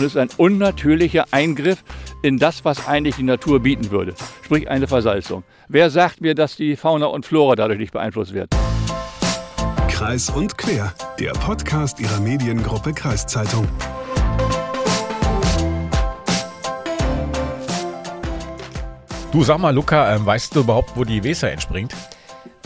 und ist ein unnatürlicher Eingriff in das, was eigentlich die Natur bieten würde, sprich eine Versalzung. Wer sagt mir, dass die Fauna und Flora dadurch nicht beeinflusst wird? Kreis und Quer, der Podcast Ihrer Mediengruppe Kreiszeitung. Du sag mal, Luca, äh, weißt du überhaupt, wo die Weser entspringt?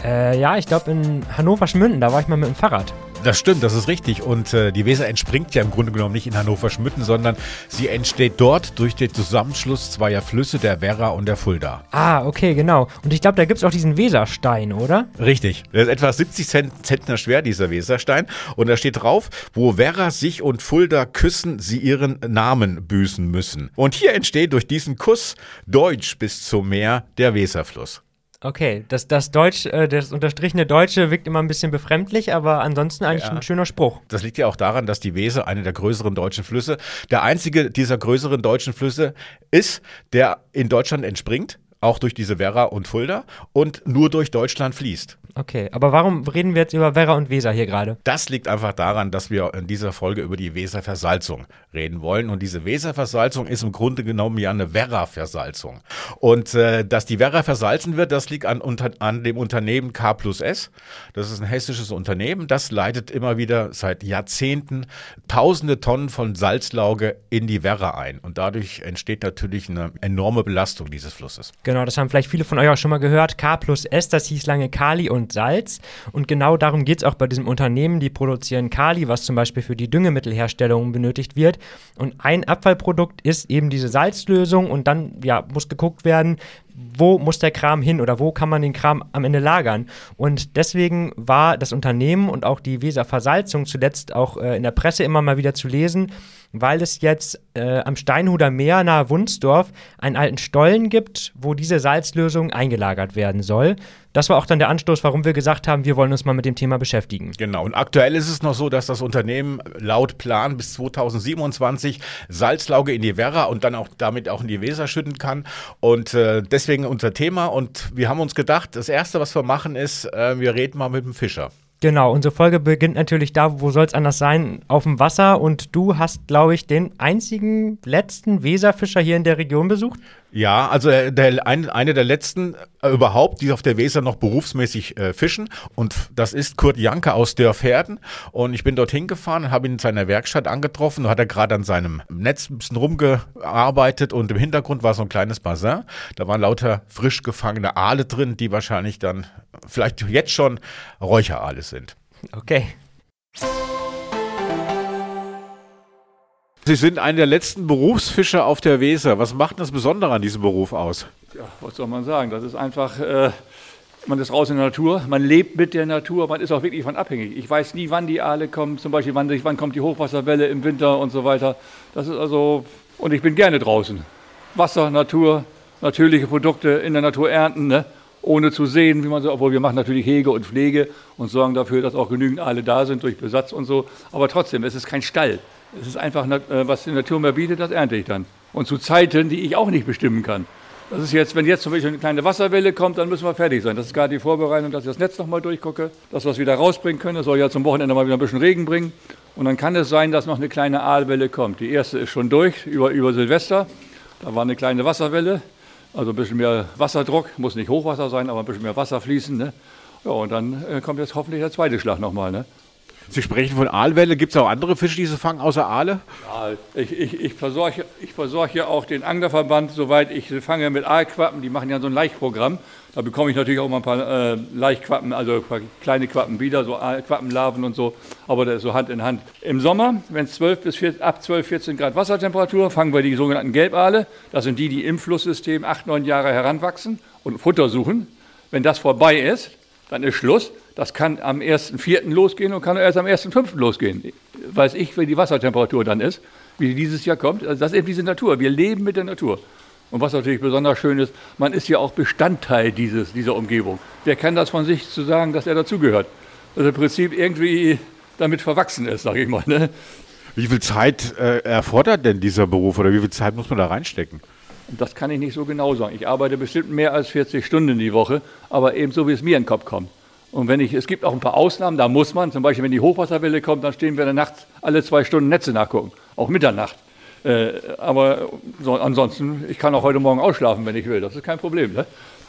Äh, ja, ich glaube in Hannover-Schmünden, da war ich mal mit dem Fahrrad. Das stimmt, das ist richtig. Und äh, die Weser entspringt ja im Grunde genommen nicht in Hannover-Schmütten, sondern sie entsteht dort durch den Zusammenschluss zweier Flüsse, der Werra und der Fulda. Ah, okay, genau. Und ich glaube, da gibt es auch diesen Weserstein, oder? Richtig. Der ist etwa 70 Zentner schwer, dieser Weserstein. Und da steht drauf, wo Werra sich und Fulda küssen, sie ihren Namen büßen müssen. Und hier entsteht durch diesen Kuss Deutsch bis zum Meer der Weserfluss. Okay, das, das Deutsch, äh, das unterstrichene Deutsche wirkt immer ein bisschen befremdlich, aber ansonsten eigentlich ja. ein schöner Spruch. Das liegt ja auch daran, dass die Weser, eine der größeren deutschen Flüsse, der einzige dieser größeren deutschen Flüsse ist, der in Deutschland entspringt auch durch diese Werra und Fulda und nur durch Deutschland fließt. Okay, aber warum reden wir jetzt über Werra und Weser hier gerade? Das liegt einfach daran, dass wir in dieser Folge über die Weserversalzung reden wollen. Und diese Weserversalzung ist im Grunde genommen ja eine Werra-Versalzung. Und äh, dass die Werra versalzen wird, das liegt an, unter, an dem Unternehmen K plus S. Das ist ein hessisches Unternehmen. Das leitet immer wieder seit Jahrzehnten tausende Tonnen von Salzlauge in die Werra ein. Und dadurch entsteht natürlich eine enorme Belastung dieses Flusses. Genau, das haben vielleicht viele von euch auch schon mal gehört. K plus S, das hieß lange Kali und Salz. Und genau darum geht es auch bei diesem Unternehmen. Die produzieren Kali, was zum Beispiel für die Düngemittelherstellung benötigt wird. Und ein Abfallprodukt ist eben diese Salzlösung. Und dann ja, muss geguckt werden, wo muss der Kram hin oder wo kann man den Kram am Ende lagern. Und deswegen war das Unternehmen und auch die Weser Versalzung zuletzt auch äh, in der Presse immer mal wieder zu lesen, weil es jetzt äh, am Steinhuder Meer nahe Wunsdorf einen alten Stollen gibt, wo diese Salzlösung eingelagert werden soll. Das war auch dann der Anstoß, warum wir gesagt haben, wir wollen uns mal mit dem Thema beschäftigen. Genau, und aktuell ist es noch so, dass das Unternehmen laut Plan bis 2027 Salzlauge in die Werra und dann auch damit auch in die Weser schütten kann. Und äh, deswegen unser Thema. Und wir haben uns gedacht, das Erste, was wir machen, ist, äh, wir reden mal mit dem Fischer. Genau, unsere Folge beginnt natürlich da, wo soll es anders sein, auf dem Wasser. Und du hast, glaube ich, den einzigen letzten Weserfischer hier in der Region besucht? Ja, also äh, der, ein, eine der letzten äh, überhaupt, die auf der Weser noch berufsmäßig äh, fischen. Und das ist Kurt Janke aus Dörferden. Und ich bin dorthin gefahren, habe ihn in seiner Werkstatt angetroffen. Da hat er gerade an seinem Netz ein bisschen rumgearbeitet und im Hintergrund war so ein kleines Bassin. Da waren lauter frisch gefangene Aale drin, die wahrscheinlich dann vielleicht jetzt schon Räucheraale sind. Okay. Sie sind einer der letzten Berufsfischer auf der Weser. Was macht das Besondere an diesem Beruf aus? Ja, was soll man sagen? Das ist einfach, äh, man ist raus in der Natur, man lebt mit der Natur, man ist auch wirklich von abhängig. Ich weiß nie, wann die Aale kommen, zum Beispiel wann, wann kommt die Hochwasserwelle im Winter und so weiter. Das ist also, und ich bin gerne draußen. Wasser, Natur, natürliche Produkte in der Natur ernten, ne? ohne zu sehen, wie man so, obwohl wir machen natürlich Hege und Pflege und sorgen dafür, dass auch genügend Aale da sind durch Besatz und so. Aber trotzdem, es ist kein Stall. Es ist einfach, äh, was die Natur mir bietet, das ernte ich dann. Und zu Zeiten, die ich auch nicht bestimmen kann. Das ist jetzt, wenn jetzt zum Beispiel eine kleine Wasserwelle kommt, dann müssen wir fertig sein. Das ist gerade die Vorbereitung, dass ich das Netz nochmal durchgucke, dass wir es wieder rausbringen können. Das soll ja zum Wochenende mal wieder ein bisschen Regen bringen. Und dann kann es sein, dass noch eine kleine Aalwelle kommt. Die erste ist schon durch, über, über Silvester. Da war eine kleine Wasserwelle, also ein bisschen mehr Wasserdruck. Muss nicht Hochwasser sein, aber ein bisschen mehr Wasser fließen. Ne? Ja, und dann äh, kommt jetzt hoffentlich der zweite Schlag nochmal. Ne? Sie sprechen von Aalwelle. Gibt es auch andere Fische, die Sie fangen, außer Aale? Ja, ich, ich, ich versorge ich versorg ja auch den Anglerverband, soweit ich fange mit Aalquappen. Die machen ja so ein Laichprogramm. Da bekomme ich natürlich auch mal ein paar äh, Laichquappen, also kleine Quappen wieder, so Quappenlarven und so. Aber das ist so Hand in Hand. Im Sommer, wenn es 12 bis 14, ab 12, 14 Grad Wassertemperatur, fangen wir die sogenannten Gelbaale. Das sind die, die im Flusssystem 8, 9 Jahre heranwachsen und Futter suchen. Wenn das vorbei ist, dann ist Schluss. Das kann am 1.4. losgehen und kann erst am 1.5. losgehen. Weiß ich, wie die Wassertemperatur dann ist, wie die dieses Jahr kommt. Also das ist eben diese Natur. Wir leben mit der Natur. Und was natürlich besonders schön ist, man ist ja auch Bestandteil dieses, dieser Umgebung. Wer kann das von sich zu sagen, dass er dazugehört? Also im Prinzip irgendwie damit verwachsen ist, sage ich mal. Ne? Wie viel Zeit äh, erfordert denn dieser Beruf oder wie viel Zeit muss man da reinstecken? Das kann ich nicht so genau sagen. Ich arbeite bestimmt mehr als 40 Stunden die Woche, aber eben so, wie es mir in den Kopf kommt. Und wenn ich, es gibt auch ein paar Ausnahmen, da muss man, zum Beispiel wenn die Hochwasserwelle kommt, dann stehen wir in der Nacht alle zwei Stunden Netze nachgucken, auch Mitternacht. Äh, aber so, ansonsten, ich kann auch heute Morgen ausschlafen, wenn ich will. Das ist kein Problem. Ne?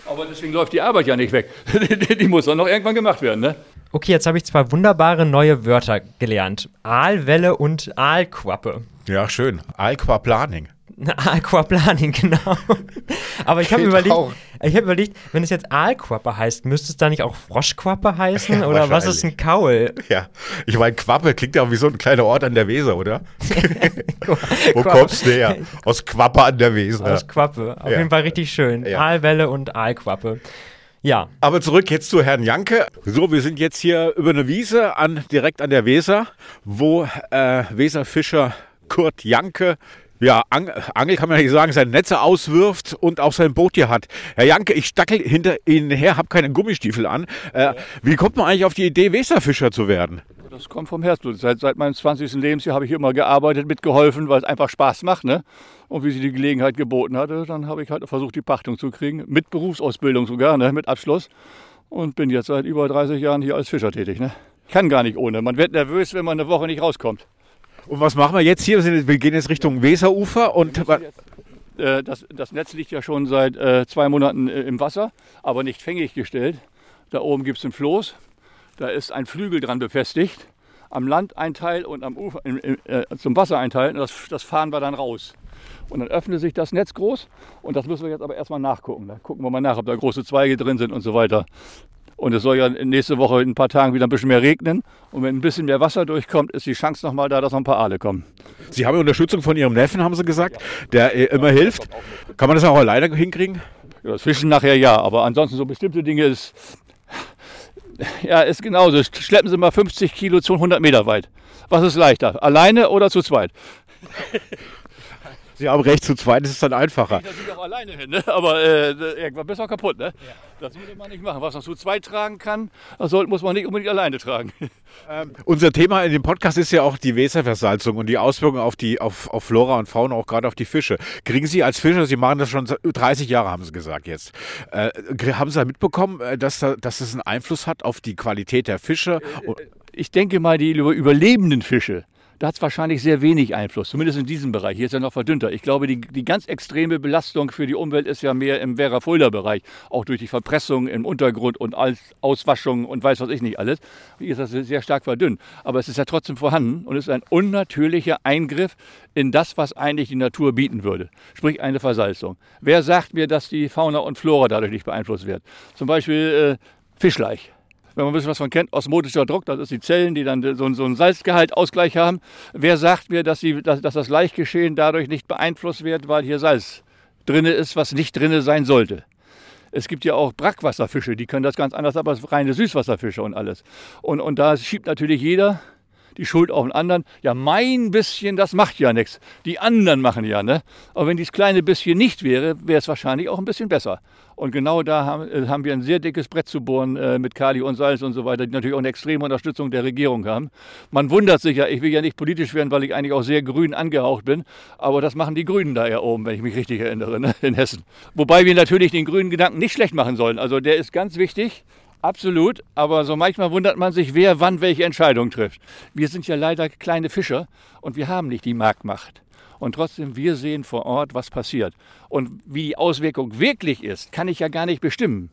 Aber deswegen läuft die Arbeit ja nicht weg. die muss dann noch irgendwann gemacht werden. Ne? Okay, jetzt habe ich zwei wunderbare neue Wörter gelernt. Aalwelle und Aalquappe. Ja, schön. Aquaplaning. Aquaplaning, genau. Aber ich habe überlegt, ich habe überlegt, wenn es jetzt Aalquappe heißt, müsste es da nicht auch Froschquappe heißen? Ja, oder was ist ein Kaul? Ja, ich meine, Quappe klingt ja auch wie so ein kleiner Ort an der Weser, oder? Wo kommst du her? Aus Quappe an der Weser. Aus Quappe. Auf ja. jeden Fall richtig schön. Ja. Aalwelle und Aalquappe. Ja. Aber zurück jetzt zu Herrn Janke. So, wir sind jetzt hier über eine Wiese an, direkt an der Weser, wo äh, Weserfischer Kurt Janke ja, Ang Angel kann man nicht sagen, seine Netze auswirft und auch sein Boot hier hat. Herr Janke, ich stackel hinter Ihnen her, habe keine Gummistiefel an. Äh, wie kommt man eigentlich auf die Idee, Weserfischer zu werden? Das kommt vom Herzblut. Seit, seit meinem 20. Lebensjahr habe ich immer gearbeitet, mitgeholfen, weil es einfach Spaß macht. Ne? Und wie sie die Gelegenheit geboten hatte, dann habe ich halt versucht, die Pachtung zu kriegen. Mit Berufsausbildung sogar, ne? mit Abschluss. Und bin jetzt seit über 30 Jahren hier als Fischer tätig. Ne? Kann gar nicht ohne. Man wird nervös, wenn man eine Woche nicht rauskommt. Und was machen wir jetzt hier? Wir gehen jetzt Richtung Weserufer und. Äh, das, das, Netz liegt ja schon seit äh, zwei Monaten äh, im Wasser, aber nicht fängig gestellt. Da oben gibt es ein Floß, da ist ein Flügel dran befestigt. Am Land ein Teil und am Ufer, äh, zum Wasser ein Teil. Und das, das, fahren wir dann raus. Und dann öffnet sich das Netz groß. Und das müssen wir jetzt aber erstmal nachgucken. Da gucken wir mal nach, ob da große Zweige drin sind und so weiter. Und es soll ja nächste Woche in ein paar Tagen wieder ein bisschen mehr regnen. Und wenn ein bisschen mehr Wasser durchkommt, ist die Chance nochmal da, dass noch ein paar Aale kommen. Sie haben Unterstützung von Ihrem Neffen, haben Sie gesagt, der äh, immer hilft. Kann man das auch alleine hinkriegen? Ja, das Fischen nachher ja, aber ansonsten so bestimmte Dinge ist, ja, ist genauso. Schleppen Sie mal 50 Kilo zu 100 Meter weit. Was ist leichter, alleine oder zu zweit? Sie haben recht, zu zweit ist es dann einfacher. Ich natürlich auch alleine hin, ne? aber äh, irgendwann bist du auch kaputt. Ne? Ja. Das sollte man nicht machen. Was man zu zweit tragen kann, das sollte, muss man nicht unbedingt alleine tragen. Ähm, unser Thema in dem Podcast ist ja auch die Weserversalzung und die Auswirkungen auf, die, auf, auf Flora und Fauna, auch gerade auf die Fische. Kriegen Sie als Fischer, Sie machen das schon 30 Jahre, haben Sie gesagt jetzt, äh, haben Sie da mitbekommen, äh, dass, da, dass das einen Einfluss hat auf die Qualität der Fische? Äh, äh, ich denke mal, die überlebenden Fische, da hat es wahrscheinlich sehr wenig Einfluss, zumindest in diesem Bereich. Hier ist ja noch verdünnter. Ich glaube, die, die ganz extreme Belastung für die Umwelt ist ja mehr im Werra-Fulda-Bereich, auch durch die Verpressung im Untergrund und Auswaschung und weiß was ich nicht alles. Hier ist das sehr stark verdünnt. Aber es ist ja trotzdem vorhanden und ist ein unnatürlicher Eingriff in das, was eigentlich die Natur bieten würde, sprich eine Versalzung. Wer sagt mir, dass die Fauna und Flora dadurch nicht beeinflusst wird? Zum Beispiel äh, Fischleich wenn man ein bisschen was von kennt, osmotischer Druck, das ist die Zellen, die dann so, so einen Salzgehaltausgleich haben. Wer sagt mir, dass, die, dass, dass das Laichgeschehen dadurch nicht beeinflusst wird, weil hier Salz drin ist, was nicht drin sein sollte? Es gibt ja auch Brackwasserfische, die können das ganz anders, aber reine Süßwasserfische und alles. Und, und da schiebt natürlich jeder die Schuld auf den anderen. Ja, mein bisschen, das macht ja nichts. Die anderen machen ja, ne? Aber wenn dieses kleine bisschen nicht wäre, wäre es wahrscheinlich auch ein bisschen besser. Und genau da haben, äh, haben wir ein sehr dickes Brett zu bohren äh, mit Kali und Salz und so weiter, die natürlich auch eine extreme Unterstützung der Regierung haben. Man wundert sich ja, ich will ja nicht politisch werden, weil ich eigentlich auch sehr grün angehaucht bin, aber das machen die Grünen da ja oben, wenn ich mich richtig erinnere, ne? in Hessen. Wobei wir natürlich den grünen Gedanken nicht schlecht machen sollen. Also der ist ganz wichtig. Absolut, aber so manchmal wundert man sich, wer wann welche Entscheidung trifft. Wir sind ja leider kleine Fischer und wir haben nicht die Marktmacht. Und trotzdem, wir sehen vor Ort, was passiert. Und wie die Auswirkung wirklich ist, kann ich ja gar nicht bestimmen.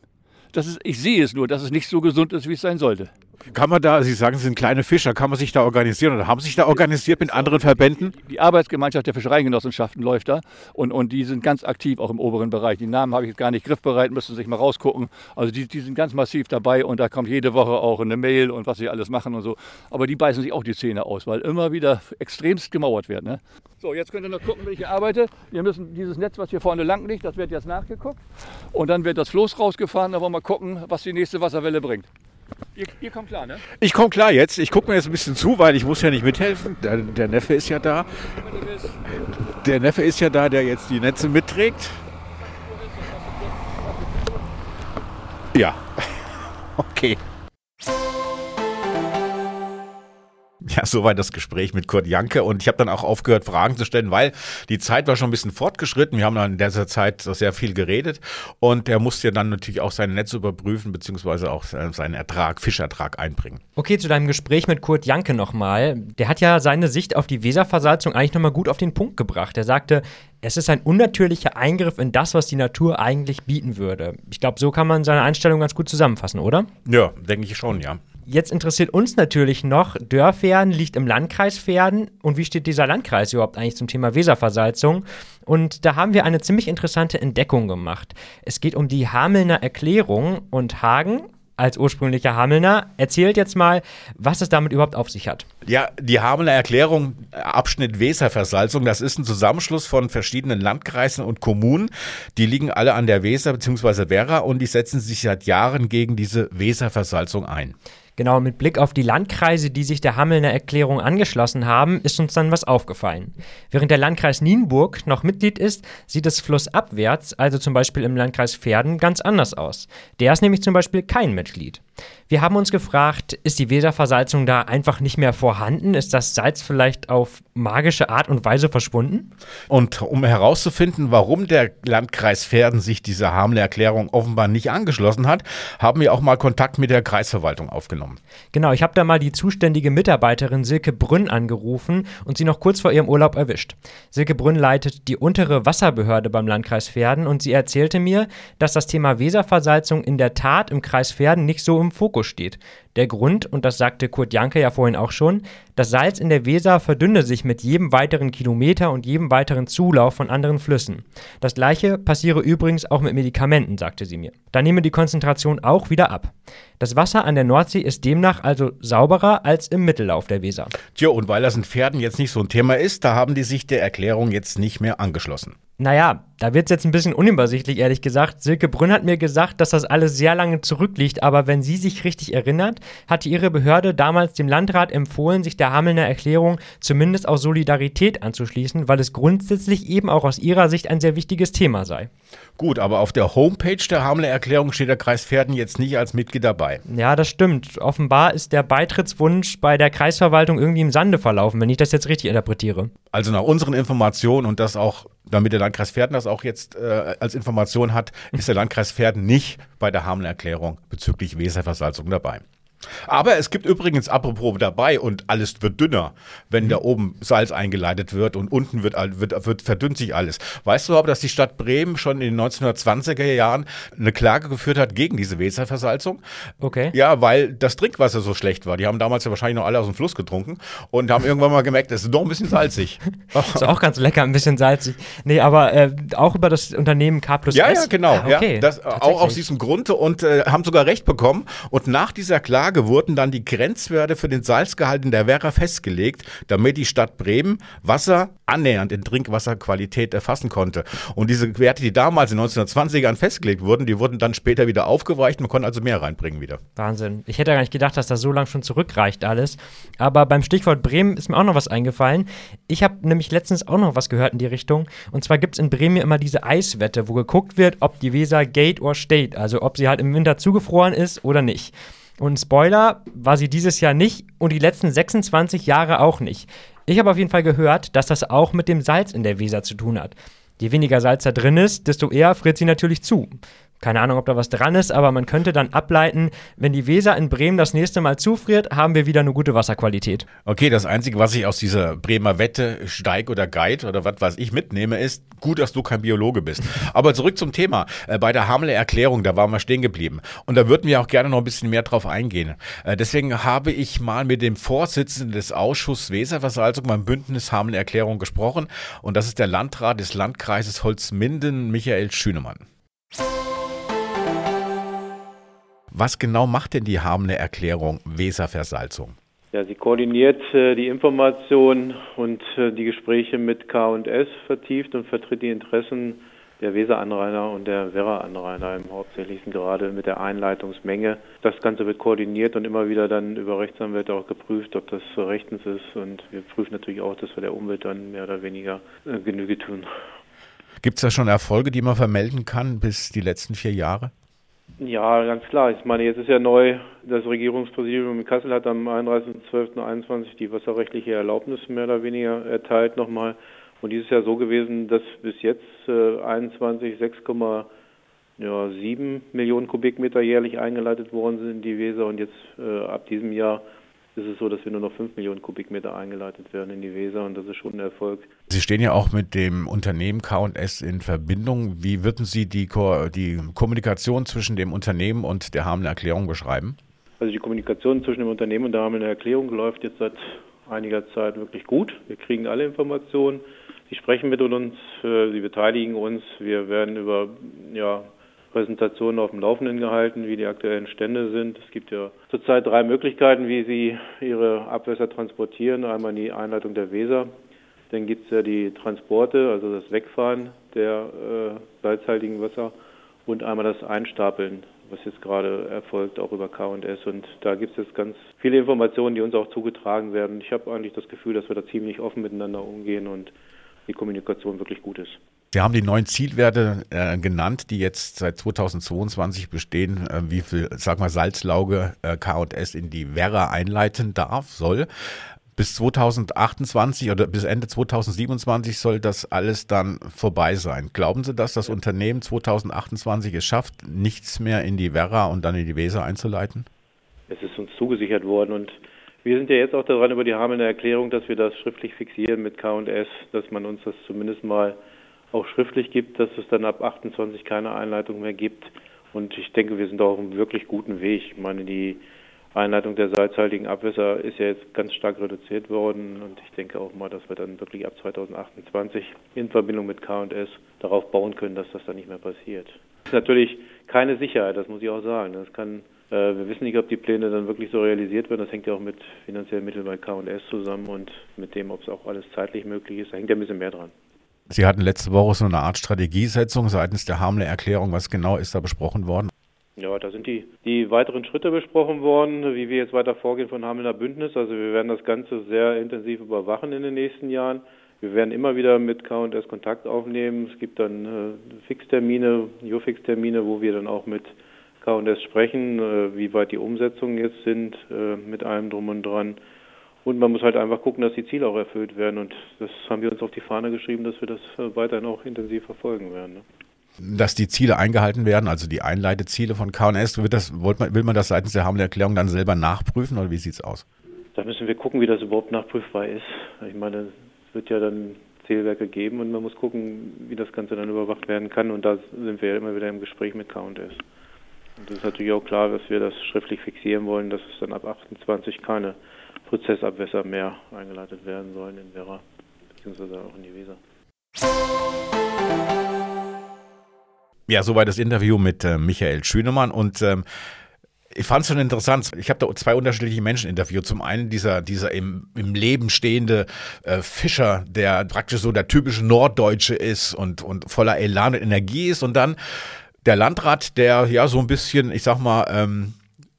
Das ist, ich sehe es nur, dass es nicht so gesund ist, wie es sein sollte. Kann man da, Sie sagen, Sie sind kleine Fischer, kann man sich da organisieren oder haben sich da organisiert mit anderen Verbänden? Die Arbeitsgemeinschaft der Fischereigenossenschaften läuft da und, und die sind ganz aktiv auch im oberen Bereich. Die Namen habe ich jetzt gar nicht griffbereit, müssen Sie sich mal rausgucken. Also die, die sind ganz massiv dabei und da kommt jede Woche auch eine Mail und was sie alles machen und so. Aber die beißen sich auch die Zähne aus, weil immer wieder extremst gemauert wird. Ne? So, jetzt könnt ihr noch gucken, wie ich arbeite. Wir müssen dieses Netz, was hier vorne lang liegt, das wird jetzt nachgeguckt. Und dann wird das Floß rausgefahren, da wollen wir mal gucken, was die nächste Wasserwelle bringt. Ihr, ihr kommt klar, ne? Ich komme klar jetzt. Ich gucke mir jetzt ein bisschen zu, weil ich muss ja nicht mithelfen. Der, der Neffe ist ja da. Der Neffe ist ja da, der jetzt die Netze mitträgt. Ja. Okay. Ja, soweit das Gespräch mit Kurt Janke. Und ich habe dann auch aufgehört, Fragen zu stellen, weil die Zeit war schon ein bisschen fortgeschritten. Wir haben dann in dieser Zeit sehr viel geredet. Und er musste dann natürlich auch sein Netz überprüfen, beziehungsweise auch seinen Ertrag, Fischertrag einbringen. Okay, zu deinem Gespräch mit Kurt Janke nochmal. Der hat ja seine Sicht auf die Weserversalzung eigentlich nochmal gut auf den Punkt gebracht. Er sagte, es ist ein unnatürlicher Eingriff in das, was die Natur eigentlich bieten würde. Ich glaube, so kann man seine Einstellung ganz gut zusammenfassen, oder? Ja, denke ich schon, ja. Jetzt interessiert uns natürlich noch, Dörferden liegt im Landkreis Pferden. Und wie steht dieser Landkreis überhaupt eigentlich zum Thema Weserversalzung? Und da haben wir eine ziemlich interessante Entdeckung gemacht. Es geht um die Hamelner Erklärung und Hagen als ursprünglicher Hamelner. Erzählt jetzt mal, was es damit überhaupt auf sich hat. Ja, die Hamelner Erklärung, Abschnitt Weserversalzung, das ist ein Zusammenschluss von verschiedenen Landkreisen und Kommunen. Die liegen alle an der Weser bzw. Werra und die setzen sich seit Jahren gegen diese Weserversalzung ein. Genau, mit Blick auf die Landkreise, die sich der Hamelner Erklärung angeschlossen haben, ist uns dann was aufgefallen. Während der Landkreis Nienburg noch Mitglied ist, sieht es flussabwärts, also zum Beispiel im Landkreis Pferden, ganz anders aus. Der ist nämlich zum Beispiel kein Mitglied. Wir haben uns gefragt, ist die Weserversalzung da einfach nicht mehr vorhanden? Ist das Salz vielleicht auf magische Art und Weise verschwunden? Und um herauszufinden, warum der Landkreis Pferden sich dieser Hamelner Erklärung offenbar nicht angeschlossen hat, haben wir auch mal Kontakt mit der Kreisverwaltung aufgenommen. Genau, ich habe da mal die zuständige Mitarbeiterin Silke Brünn angerufen und sie noch kurz vor ihrem Urlaub erwischt. Silke Brünn leitet die untere Wasserbehörde beim Landkreis Pferden und sie erzählte mir, dass das Thema Weserversalzung in der Tat im Kreis Pferden nicht so im Fokus steht. Der Grund, und das sagte Kurt Janke ja vorhin auch schon, das Salz in der Weser verdünne sich mit jedem weiteren Kilometer und jedem weiteren Zulauf von anderen Flüssen. Das gleiche passiere übrigens auch mit Medikamenten, sagte sie mir. Da nehme die Konzentration auch wieder ab. Das Wasser an der Nordsee ist demnach also sauberer als im Mittellauf der Weser. Tja, und weil das in Pferden jetzt nicht so ein Thema ist, da haben die sich der Erklärung jetzt nicht mehr angeschlossen. Naja, da wird es jetzt ein bisschen unübersichtlich, ehrlich gesagt. Silke Brünn hat mir gesagt, dass das alles sehr lange zurückliegt, aber wenn sie sich richtig erinnert, hatte ihre Behörde damals dem Landrat empfohlen, sich der Hamelner Erklärung zumindest aus Solidarität anzuschließen, weil es grundsätzlich eben auch aus ihrer Sicht ein sehr wichtiges Thema sei. Gut, aber auf der Homepage der Hamelner Erklärung steht der Kreis Pferden jetzt nicht als Mitglied dabei. Ja, das stimmt. Offenbar ist der Beitrittswunsch bei der Kreisverwaltung irgendwie im Sande verlaufen, wenn ich das jetzt richtig interpretiere. Also nach unseren Informationen und das auch, damit der Landkreis Pferden das auch jetzt äh, als Information hat, ist der Landkreis Pferden nicht bei der Hamelner Erklärung bezüglich Weserversalzung dabei. Aber es gibt übrigens, apropos dabei, und alles wird dünner, wenn mhm. da oben Salz eingeleitet wird und unten wird, wird, wird verdünnt sich alles. Weißt du aber, dass die Stadt Bremen schon in den 1920er Jahren eine Klage geführt hat gegen diese Weserversalzung? Okay. Ja, weil das Trinkwasser so schlecht war. Die haben damals ja wahrscheinlich noch alle aus dem Fluss getrunken und haben irgendwann mal gemerkt, es ist doch ein bisschen salzig. ist auch ganz lecker, ein bisschen salzig. Nee, aber äh, auch über das Unternehmen K plus ja? Ja, genau. Ah, okay. Ja, das, auch aus diesem Grunde und äh, haben sogar Recht bekommen. Und nach dieser Klage Tage wurden dann die Grenzwerte für den Salzgehalt in der Werra festgelegt, damit die Stadt Bremen Wasser annähernd in Trinkwasserqualität erfassen konnte. Und diese Werte, die damals in den 1920ern festgelegt wurden, die wurden dann später wieder aufgeweicht. Man konnte also mehr reinbringen wieder. Wahnsinn. Ich hätte gar nicht gedacht, dass das so lange schon zurückreicht alles. Aber beim Stichwort Bremen ist mir auch noch was eingefallen. Ich habe nämlich letztens auch noch was gehört in die Richtung. Und zwar gibt es in Bremen immer diese Eiswette, wo geguckt wird, ob die Weser Gate or State, also ob sie halt im Winter zugefroren ist oder nicht. Und Spoiler, war sie dieses Jahr nicht und die letzten 26 Jahre auch nicht. Ich habe auf jeden Fall gehört, dass das auch mit dem Salz in der Weser zu tun hat. Je weniger Salz da drin ist, desto eher friert sie natürlich zu. Keine Ahnung, ob da was dran ist, aber man könnte dann ableiten, wenn die Weser in Bremen das nächste Mal zufriert, haben wir wieder eine gute Wasserqualität. Okay, das Einzige, was ich aus dieser Bremer Wette, Steig oder Guide oder was weiß ich mitnehme, ist, gut, dass du kein Biologe bist. Aber zurück zum Thema. Äh, bei der Hamelner Erklärung, da waren wir stehen geblieben. Und da würden wir auch gerne noch ein bisschen mehr drauf eingehen. Äh, deswegen habe ich mal mit dem Vorsitzenden des Ausschusses Weserversalzung beim Bündnis Hamelner Erklärung gesprochen. Und das ist der Landrat des Landkreises Holzminden, Michael Schünemann. Was genau macht denn die Hamelner Erklärung Weserversalzung? Ja, sie koordiniert äh, die Information und äh, die Gespräche mit K&S vertieft und vertritt die Interessen der Weseranrainer und der Werra-Anrainer im Hauptsächlichen gerade mit der Einleitungsmenge. Das Ganze wird koordiniert und immer wieder dann über Rechtsanwälte auch geprüft, ob das rechtens ist. Und wir prüfen natürlich auch, dass wir der Umwelt dann mehr oder weniger äh, Genüge tun. Gibt es da schon Erfolge, die man vermelden kann bis die letzten vier Jahre? Ja, ganz klar. Ich meine, jetzt ist ja neu, das Regierungspräsidium in Kassel hat am 31.12.21 die wasserrechtliche Erlaubnis mehr oder weniger erteilt nochmal. Und dies ist ja so gewesen, dass bis jetzt äh, 21 6,7 Millionen Kubikmeter jährlich eingeleitet worden sind in die Weser und jetzt äh, ab diesem Jahr ist es so, dass wir nur noch 5 Millionen Kubikmeter eingeleitet werden in die Weser und das ist schon ein Erfolg. Sie stehen ja auch mit dem Unternehmen K&S in Verbindung. Wie würden Sie die, Ko die Kommunikation zwischen dem Unternehmen und der Hamelner Erklärung beschreiben? Also die Kommunikation zwischen dem Unternehmen und der Hamelner Erklärung läuft jetzt seit einiger Zeit wirklich gut. Wir kriegen alle Informationen. Sie sprechen mit uns, äh, sie beteiligen uns. Wir werden über ja, Präsentationen auf dem Laufenden gehalten, wie die aktuellen Stände sind. Es gibt ja zurzeit drei Möglichkeiten, wie Sie Ihre Abwässer transportieren. Einmal die Einleitung der Weser, dann gibt es ja die Transporte, also das Wegfahren der äh, salzhaltigen Wasser und einmal das Einstapeln, was jetzt gerade erfolgt, auch über K&S. Und da gibt es jetzt ganz viele Informationen, die uns auch zugetragen werden. Ich habe eigentlich das Gefühl, dass wir da ziemlich offen miteinander umgehen und die Kommunikation wirklich gut ist. Sie haben die neuen Zielwerte äh, genannt, die jetzt seit 2022 bestehen, äh, wie viel, sag mal, Salzlauge äh, K&S in die Werra einleiten darf, soll. Bis 2028 oder bis Ende 2027 soll das alles dann vorbei sein. Glauben Sie, dass das Unternehmen 2028 es schafft, nichts mehr in die Werra und dann in die Weser einzuleiten? Es ist uns zugesichert worden und wir sind ja jetzt auch daran über die Hamelner Erklärung, dass wir das schriftlich fixieren mit K&S, dass man uns das zumindest mal auch schriftlich gibt, dass es dann ab 28 keine Einleitung mehr gibt. Und ich denke, wir sind auch auf einem wirklich guten Weg. Ich meine, die Einleitung der salzhaltigen Abwässer ist ja jetzt ganz stark reduziert worden und ich denke auch mal, dass wir dann wirklich ab 2028 in Verbindung mit K&S darauf bauen können, dass das dann nicht mehr passiert. Das ist natürlich keine Sicherheit, das muss ich auch sagen. Das kann, äh, wir wissen nicht, ob die Pläne dann wirklich so realisiert werden. Das hängt ja auch mit finanziellen Mitteln bei K&S zusammen und mit dem, ob es auch alles zeitlich möglich ist. Da hängt ja ein bisschen mehr dran. Sie hatten letzte Woche so eine Art Strategiesetzung seitens der Hamler Erklärung. Was genau ist da besprochen worden? Ja, da sind die, die weiteren Schritte besprochen worden, wie wir jetzt weiter vorgehen von Hamelner Bündnis. Also wir werden das Ganze sehr intensiv überwachen in den nächsten Jahren. Wir werden immer wieder mit K&S Kontakt aufnehmen. Es gibt dann äh, Fixtermine, Jofix-Termine, wo wir dann auch mit K&S sprechen, äh, wie weit die Umsetzungen jetzt sind äh, mit allem drum und dran. Und man muss halt einfach gucken, dass die Ziele auch erfüllt werden. Und das haben wir uns auf die Fahne geschrieben, dass wir das äh, weiterhin auch intensiv verfolgen werden. Ne? Dass die Ziele eingehalten werden, also die Einleiteziele von KNS, man, will man das seitens der Erklärung dann selber nachprüfen oder wie sieht es aus? Da müssen wir gucken, wie das überhaupt nachprüfbar ist. Ich meine, es wird ja dann Zielwerke geben und man muss gucken, wie das Ganze dann überwacht werden kann. Und da sind wir ja immer wieder im Gespräch mit KS. Und es ist natürlich auch klar, dass wir das schriftlich fixieren wollen, dass es dann ab 28 keine Prozessabwässer mehr eingeleitet werden sollen in Werra beziehungsweise auch in die Weser. Ja, soweit das Interview mit äh, Michael Schünemann und ähm, ich fand es schon interessant. Ich habe da zwei unterschiedliche Menschen interviewt. Zum einen dieser, dieser im, im Leben stehende äh, Fischer, der praktisch so der typische Norddeutsche ist und, und voller Elan und Energie ist. Und dann der Landrat, der ja so ein bisschen, ich sag mal, ähm,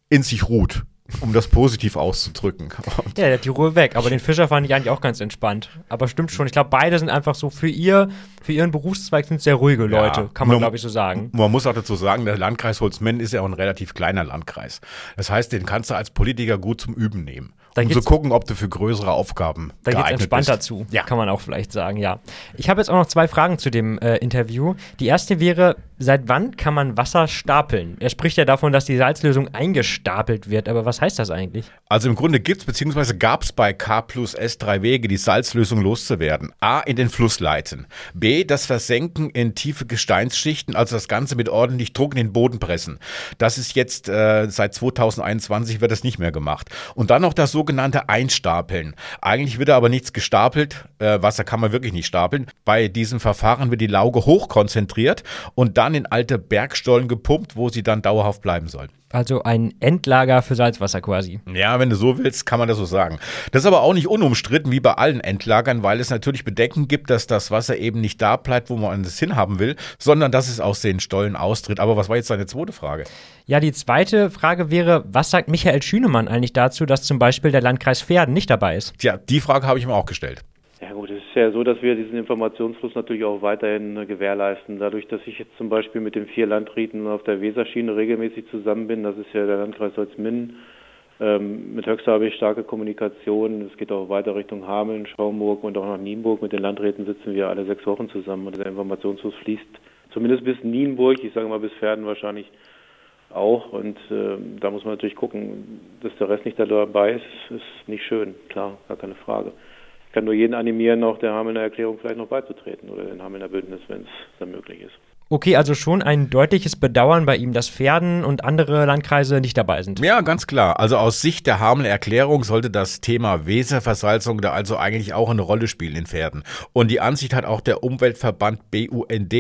in sich ruht um das positiv auszudrücken. ja, der hat die Ruhe weg. Aber den Fischer fand ich eigentlich auch ganz entspannt. Aber stimmt schon. Ich glaube, beide sind einfach so für ihr, für ihren Berufszweig sind sehr ruhige Leute, ja, kann man, glaube ich, so sagen. Man muss auch dazu sagen, der Landkreis Holzmenn ist ja auch ein relativ kleinerLandkreis. Das heißt, den kannst du als Politiker gut zum Üben nehmen. Dann um zu gucken, ob du für größere Aufgaben dann geeignet entspannt bist. dazu, ja. kann man auch vielleicht sagen, ja. Ich habe jetzt auch noch zwei Fragen zu dem äh, Interview. Die erste wäre, seit wann kann man Wasser stapeln? Er spricht ja davon, dass die Salzlösung eingestapelt wird, aber was heißt das eigentlich? Also im Grunde gibt es bzw. gab es bei K plus S drei Wege, die Salzlösung loszuwerden. A, in den Fluss leiten. B, das Versenken in tiefe Gesteinsschichten, also das Ganze mit ordentlich Druck in den Boden pressen. Das ist jetzt äh, seit 2021 wird das nicht mehr gemacht. Und dann noch das sogenannte Einstapeln. Eigentlich wird aber nichts gestapelt. Äh, Wasser kann man wirklich nicht stapeln. Bei diesem Verfahren wird die Lauge hochkonzentriert und dann dann in alte Bergstollen gepumpt, wo sie dann dauerhaft bleiben sollen. Also ein Endlager für Salzwasser quasi. Ja, wenn du so willst, kann man das so sagen. Das ist aber auch nicht unumstritten wie bei allen Endlagern, weil es natürlich Bedenken gibt, dass das Wasser eben nicht da bleibt, wo man es hinhaben will, sondern dass es aus den Stollen austritt. Aber was war jetzt deine zweite Frage? Ja, die zweite Frage wäre, was sagt Michael Schünemann eigentlich dazu, dass zum Beispiel der Landkreis Pferden nicht dabei ist? Tja, die Frage habe ich mir auch gestellt. Ja gut, es ist ja so, dass wir diesen Informationsfluss natürlich auch weiterhin äh, gewährleisten. Dadurch, dass ich jetzt zum Beispiel mit den vier Landräten auf der Weserschiene regelmäßig zusammen bin, das ist ja der Landkreis Holzminden, ähm, mit Höxter habe ich starke Kommunikation. Es geht auch weiter Richtung Hameln, Schaumburg und auch nach Nienburg. Mit den Landräten sitzen wir alle sechs Wochen zusammen und der Informationsfluss fließt zumindest bis Nienburg, ich sage mal bis Pferden wahrscheinlich auch. Und äh, da muss man natürlich gucken, dass der Rest nicht dabei ist, ist nicht schön, klar, gar keine Frage. Ich kann nur jeden animieren, auch der Hamelner Erklärung vielleicht noch beizutreten oder den Hamelner Bündnis, wenn es dann möglich ist. Okay, also schon ein deutliches Bedauern bei ihm, dass Pferden und andere Landkreise nicht dabei sind. Ja, ganz klar. Also aus Sicht der Hamelner Erklärung sollte das Thema Weserversalzung da also eigentlich auch eine Rolle spielen in Pferden. Und die Ansicht hat auch der Umweltverband BUND.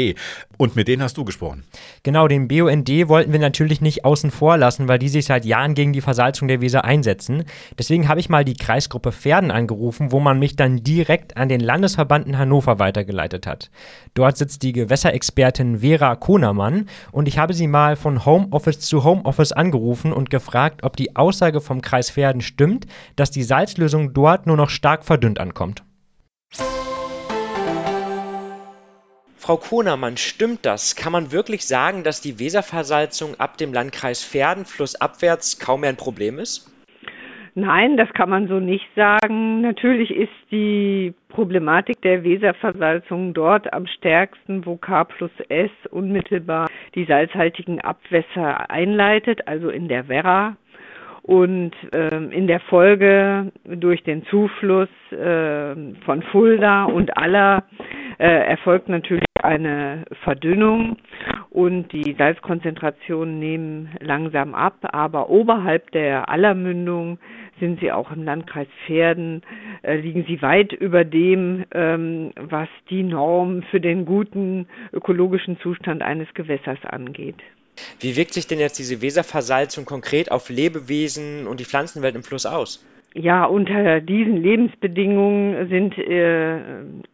Und mit denen hast du gesprochen. Genau, den BUND wollten wir natürlich nicht außen vor lassen, weil die sich seit Jahren gegen die Versalzung der Weser einsetzen. Deswegen habe ich mal die Kreisgruppe Pferden angerufen, wo man mich dann direkt an den Landesverband in Hannover weitergeleitet hat. Dort sitzt die Gewässerexpertin Vera Konermann und ich habe sie mal von Homeoffice zu Homeoffice angerufen und gefragt, ob die Aussage vom Kreis Verden stimmt, dass die Salzlösung dort nur noch stark verdünnt ankommt. Frau Konermann, stimmt das? Kann man wirklich sagen, dass die Weserversalzung ab dem Landkreis Verden flussabwärts kaum mehr ein Problem ist? Nein, das kann man so nicht sagen. Natürlich ist die Problematik der Weserversalzung dort am stärksten, wo K plus S unmittelbar die salzhaltigen Abwässer einleitet, also in der Werra. Und ähm, in der Folge durch den Zufluss äh, von Fulda und Aller äh, erfolgt natürlich eine Verdünnung und die Salzkonzentrationen nehmen langsam ab, aber oberhalb der Allermündung sind sie auch im Landkreis Pferden, äh, liegen sie weit über dem, ähm, was die Norm für den guten ökologischen Zustand eines Gewässers angeht. Wie wirkt sich denn jetzt diese Weserversalzung konkret auf Lebewesen und die Pflanzenwelt im Fluss aus? Ja, unter diesen Lebensbedingungen sind äh,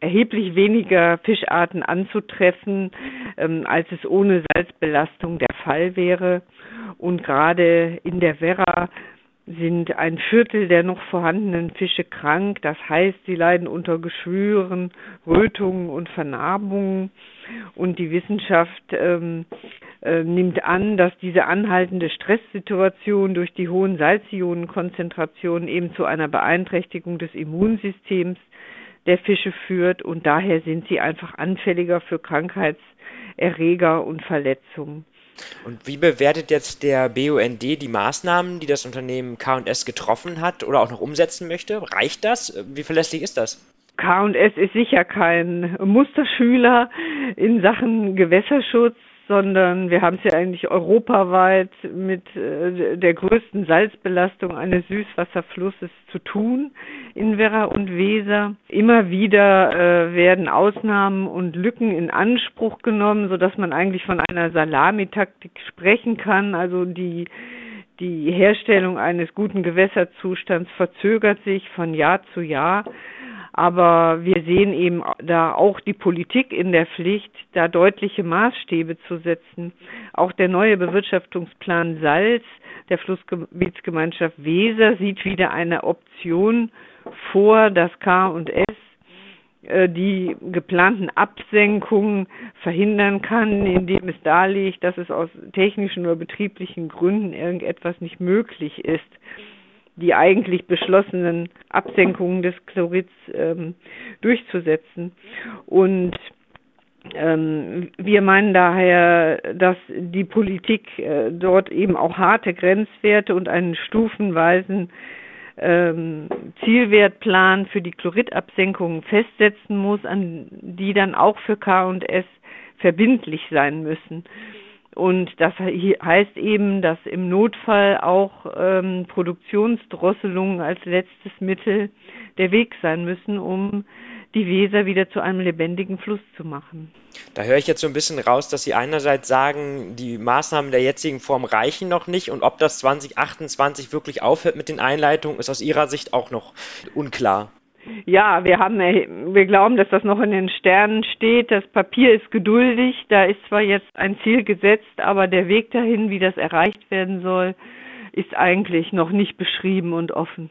erheblich weniger Fischarten anzutreffen, ähm, als es ohne Salzbelastung der Fall wäre. Und gerade in der Werra sind ein Viertel der noch vorhandenen Fische krank. Das heißt, sie leiden unter Geschwüren, Rötungen und Vernarbungen. Und die Wissenschaft ähm, äh, nimmt an, dass diese anhaltende Stresssituation durch die hohen Salzionenkonzentrationen eben zu einer Beeinträchtigung des Immunsystems der Fische führt und daher sind sie einfach anfälliger für Krankheitserreger und Verletzungen. Und wie bewertet jetzt der BUND die Maßnahmen, die das Unternehmen K&S getroffen hat oder auch noch umsetzen möchte? Reicht das? Wie verlässlich ist das? K&S ist sicher kein Musterschüler in Sachen Gewässerschutz sondern wir haben es ja eigentlich europaweit mit äh, der größten Salzbelastung eines Süßwasserflusses zu tun in Werra und Weser. Immer wieder äh, werden Ausnahmen und Lücken in Anspruch genommen, so dass man eigentlich von einer Salamitaktik sprechen kann. Also die die Herstellung eines guten Gewässerzustands verzögert sich von Jahr zu Jahr. Aber wir sehen eben da auch die Politik in der Pflicht, da deutliche Maßstäbe zu setzen. Auch der neue Bewirtschaftungsplan Salz der Flussgebietsgemeinschaft Weser sieht wieder eine Option vor, dass K und S äh, die geplanten Absenkungen verhindern kann, indem es darlegt, dass es aus technischen oder betrieblichen Gründen irgendetwas nicht möglich ist die eigentlich beschlossenen Absenkungen des Chlorids ähm, durchzusetzen. Und ähm, wir meinen daher, dass die Politik äh, dort eben auch harte Grenzwerte und einen stufenweisen ähm, Zielwertplan für die Chloridabsenkungen festsetzen muss, an die dann auch für K und S verbindlich sein müssen. Und das heißt eben, dass im Notfall auch ähm, Produktionsdrosselungen als letztes Mittel der Weg sein müssen, um die Weser wieder zu einem lebendigen Fluss zu machen. Da höre ich jetzt so ein bisschen raus, dass Sie einerseits sagen, die Maßnahmen der jetzigen Form reichen noch nicht und ob das 2028 wirklich aufhört mit den Einleitungen, ist aus Ihrer Sicht auch noch unklar. Ja, wir haben, wir glauben, dass das noch in den Sternen steht. Das Papier ist geduldig. Da ist zwar jetzt ein Ziel gesetzt, aber der Weg dahin, wie das erreicht werden soll, ist eigentlich noch nicht beschrieben und offen.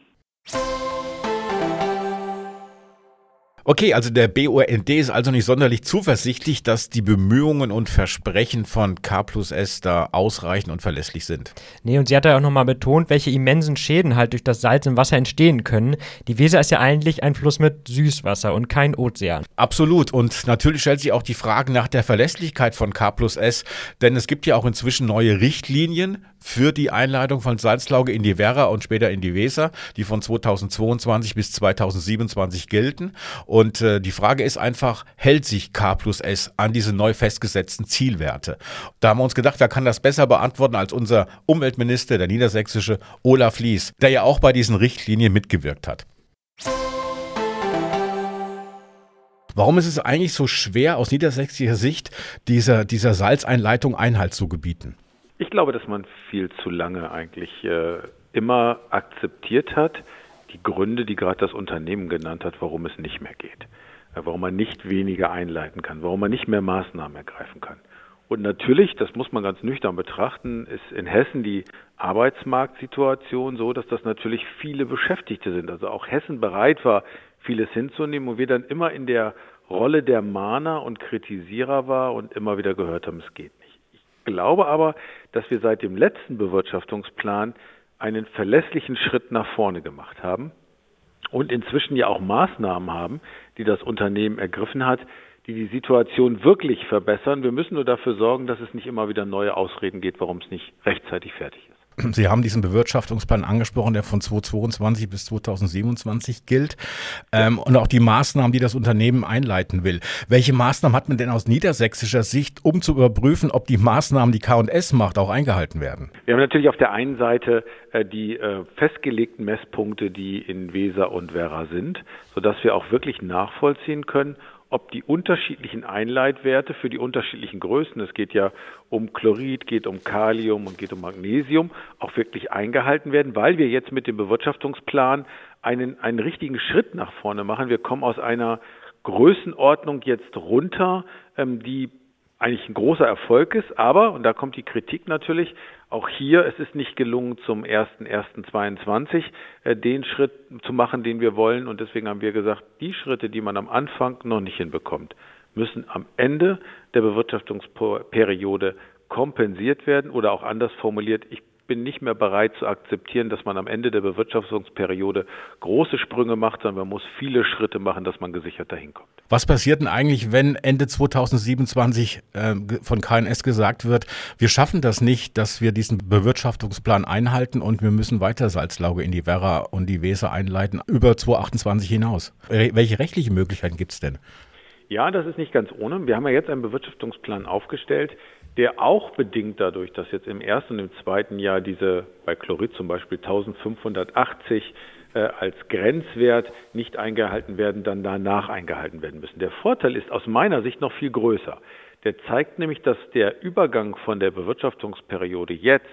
Okay, also der BUND ist also nicht sonderlich zuversichtlich, dass die Bemühungen und Versprechen von K plus S da ausreichend und verlässlich sind. Nee, und sie hat ja auch nochmal betont, welche immensen Schäden halt durch das Salz im Wasser entstehen können. Die Weser ist ja eigentlich ein Fluss mit Süßwasser und kein Ozean. Absolut. Und natürlich stellt sich auch die Frage nach der Verlässlichkeit von K plus S, denn es gibt ja auch inzwischen neue Richtlinien für die Einleitung von Salzlauge in die Werra und später in die Weser, die von 2022 bis 2027 gelten. Und äh, die Frage ist einfach, hält sich K plus S an diese neu festgesetzten Zielwerte? Da haben wir uns gedacht, wer kann das besser beantworten als unser Umweltminister, der niedersächsische Olaf Lies, der ja auch bei diesen Richtlinien mitgewirkt hat. Warum ist es eigentlich so schwer, aus niedersächsischer Sicht dieser, dieser Salzeinleitung Einhalt zu gebieten? Ich glaube, dass man viel zu lange eigentlich äh, immer akzeptiert hat, die Gründe, die gerade das Unternehmen genannt hat, warum es nicht mehr geht. Warum man nicht weniger einleiten kann, warum man nicht mehr Maßnahmen ergreifen kann. Und natürlich, das muss man ganz nüchtern betrachten, ist in Hessen die Arbeitsmarktsituation so, dass das natürlich viele Beschäftigte sind. Also auch Hessen bereit war, vieles hinzunehmen und wir dann immer in der Rolle der Mahner und Kritisierer war und immer wieder gehört haben, es geht glaube aber, dass wir seit dem letzten Bewirtschaftungsplan einen verlässlichen Schritt nach vorne gemacht haben und inzwischen ja auch Maßnahmen haben, die das Unternehmen ergriffen hat, die die Situation wirklich verbessern. Wir müssen nur dafür sorgen, dass es nicht immer wieder neue Ausreden geht, warum es nicht rechtzeitig fertig ist. Sie haben diesen Bewirtschaftungsplan angesprochen, der von 2022 bis 2027 gilt ähm, und auch die Maßnahmen, die das Unternehmen einleiten will. Welche Maßnahmen hat man denn aus niedersächsischer Sicht, um zu überprüfen, ob die Maßnahmen, die K&S macht, auch eingehalten werden? Wir haben natürlich auf der einen Seite äh, die äh, festgelegten Messpunkte, die in Weser und Werra sind, sodass wir auch wirklich nachvollziehen können, ob die unterschiedlichen Einleitwerte für die unterschiedlichen Größen, es geht ja um Chlorid, geht um Kalium und geht um Magnesium, auch wirklich eingehalten werden, weil wir jetzt mit dem Bewirtschaftungsplan einen, einen richtigen Schritt nach vorne machen. Wir kommen aus einer Größenordnung jetzt runter, ähm, die eigentlich ein großer Erfolg ist, aber, und da kommt die Kritik natürlich, auch hier, es ist nicht gelungen, zum 1.1.22 äh, den Schritt zu machen, den wir wollen. Und deswegen haben wir gesagt, die Schritte, die man am Anfang noch nicht hinbekommt, müssen am Ende der Bewirtschaftungsperiode kompensiert werden oder auch anders formuliert, ich bin nicht mehr bereit zu akzeptieren, dass man am Ende der Bewirtschaftungsperiode große Sprünge macht, sondern man muss viele Schritte machen, dass man gesichert dahin kommt. Was passiert denn eigentlich, wenn Ende 2027 äh, von KNS gesagt wird, wir schaffen das nicht, dass wir diesen Bewirtschaftungsplan einhalten und wir müssen weiter Salzlauge in die Werra und die Weser einleiten über 2028 hinaus? Welche rechtlichen Möglichkeiten gibt es denn? Ja, das ist nicht ganz ohne. Wir haben ja jetzt einen Bewirtschaftungsplan aufgestellt, der auch bedingt dadurch, dass jetzt im ersten und im zweiten Jahr diese bei Chlorid zum Beispiel 1580 äh, als Grenzwert nicht eingehalten werden, dann danach eingehalten werden müssen. Der Vorteil ist aus meiner Sicht noch viel größer. Der zeigt nämlich, dass der Übergang von der Bewirtschaftungsperiode jetzt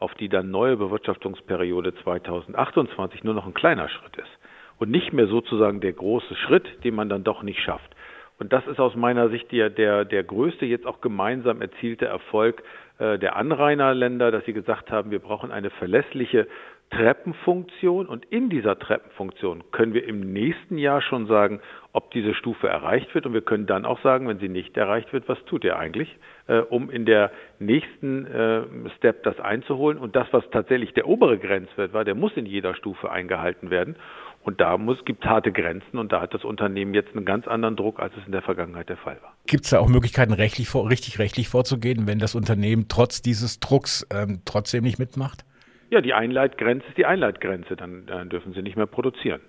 auf die dann neue Bewirtschaftungsperiode 2028 nur noch ein kleiner Schritt ist und nicht mehr sozusagen der große Schritt, den man dann doch nicht schafft. Und das ist aus meiner Sicht der, der, der größte, jetzt auch gemeinsam erzielte Erfolg äh, der Anrainerländer, dass sie gesagt haben, wir brauchen eine verlässliche Treppenfunktion. Und in dieser Treppenfunktion können wir im nächsten Jahr schon sagen, ob diese Stufe erreicht wird. Und wir können dann auch sagen, wenn sie nicht erreicht wird, was tut ihr eigentlich, äh, um in der nächsten äh, Step das einzuholen. Und das, was tatsächlich der obere Grenzwert war, der muss in jeder Stufe eingehalten werden und da muss, gibt es harte Grenzen und da hat das Unternehmen jetzt einen ganz anderen Druck, als es in der Vergangenheit der Fall war. Gibt es da auch Möglichkeiten, rechtlich vor, richtig rechtlich vorzugehen, wenn das Unternehmen trotz dieses Drucks ähm, trotzdem nicht mitmacht? Ja, die Einleitgrenze ist die Einleitgrenze, dann, dann dürfen sie nicht mehr produzieren.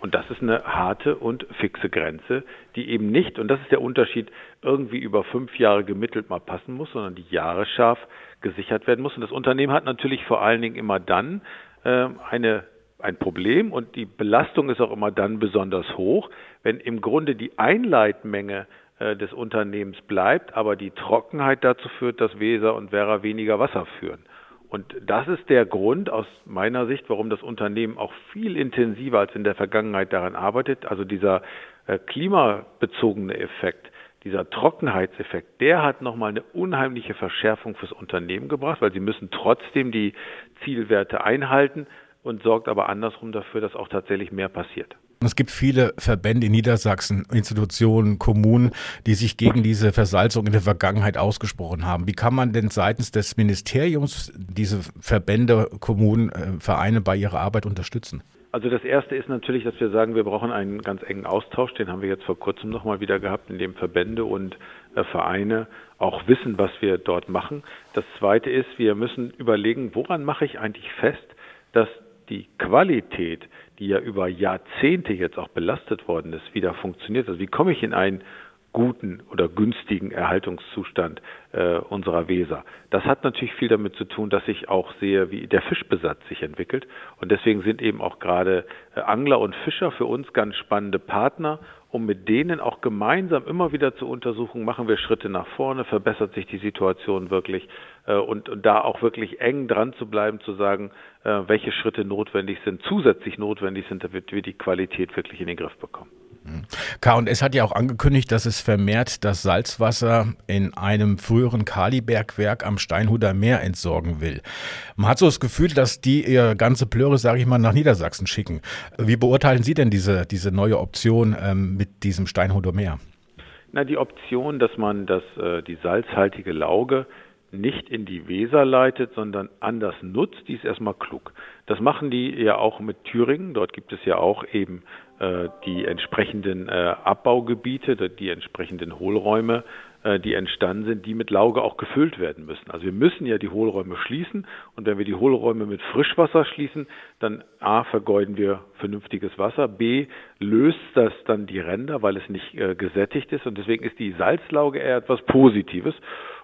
Und das ist eine harte und fixe Grenze, die eben nicht, und das ist der Unterschied, irgendwie über fünf Jahre gemittelt mal passen muss, sondern die Jahre scharf gesichert werden muss. Und das Unternehmen hat natürlich vor allen Dingen immer dann äh, eine ein Problem und die Belastung ist auch immer dann besonders hoch, wenn im Grunde die Einleitmenge äh, des Unternehmens bleibt, aber die Trockenheit dazu führt, dass Weser und Werra weniger Wasser führen. Und das ist der Grund aus meiner Sicht, warum das Unternehmen auch viel intensiver als in der Vergangenheit daran arbeitet. Also dieser äh, klimabezogene Effekt, dieser Trockenheitseffekt, der hat nochmal eine unheimliche Verschärfung fürs Unternehmen gebracht, weil sie müssen trotzdem die Zielwerte einhalten und sorgt aber andersrum dafür, dass auch tatsächlich mehr passiert. Es gibt viele Verbände in Niedersachsen, Institutionen, Kommunen, die sich gegen diese Versalzung in der Vergangenheit ausgesprochen haben. Wie kann man denn seitens des Ministeriums diese Verbände, Kommunen, äh, Vereine bei ihrer Arbeit unterstützen? Also das Erste ist natürlich, dass wir sagen, wir brauchen einen ganz engen Austausch. Den haben wir jetzt vor kurzem nochmal wieder gehabt, in dem Verbände und äh, Vereine auch wissen, was wir dort machen. Das Zweite ist, wir müssen überlegen, woran mache ich eigentlich fest, dass die Qualität, die ja über Jahrzehnte jetzt auch belastet worden ist, wieder funktioniert. Also wie komme ich in einen guten oder günstigen Erhaltungszustand äh, unserer Weser. Das hat natürlich viel damit zu tun, dass ich auch sehe, wie der Fischbesatz sich entwickelt. Und deswegen sind eben auch gerade äh, Angler und Fischer für uns ganz spannende Partner, um mit denen auch gemeinsam immer wieder zu untersuchen, machen wir Schritte nach vorne, verbessert sich die Situation wirklich und, und, da auch wirklich eng dran zu bleiben, zu sagen, äh, welche Schritte notwendig sind, zusätzlich notwendig sind, damit wir die Qualität wirklich in den Griff bekommen. K&S hat ja auch angekündigt, dass es vermehrt das Salzwasser in einem früheren Kalibergwerk am Steinhuder Meer entsorgen will. Man hat so das Gefühl, dass die ihr ganze Plöre, sage ich mal, nach Niedersachsen schicken. Wie beurteilen Sie denn diese, diese neue Option ähm, mit diesem Steinhuder Meer? Na, die Option, dass man das, äh, die salzhaltige Lauge nicht in die Weser leitet, sondern anders nutzt, die ist erstmal klug. Das machen die ja auch mit Thüringen. Dort gibt es ja auch eben äh, die entsprechenden äh, Abbaugebiete, die entsprechenden Hohlräume, äh, die entstanden sind, die mit Lauge auch gefüllt werden müssen. Also wir müssen ja die Hohlräume schließen und wenn wir die Hohlräume mit Frischwasser schließen, dann A vergeuden wir vernünftiges Wasser, B löst das dann die Ränder, weil es nicht äh, gesättigt ist und deswegen ist die Salzlauge eher etwas Positives.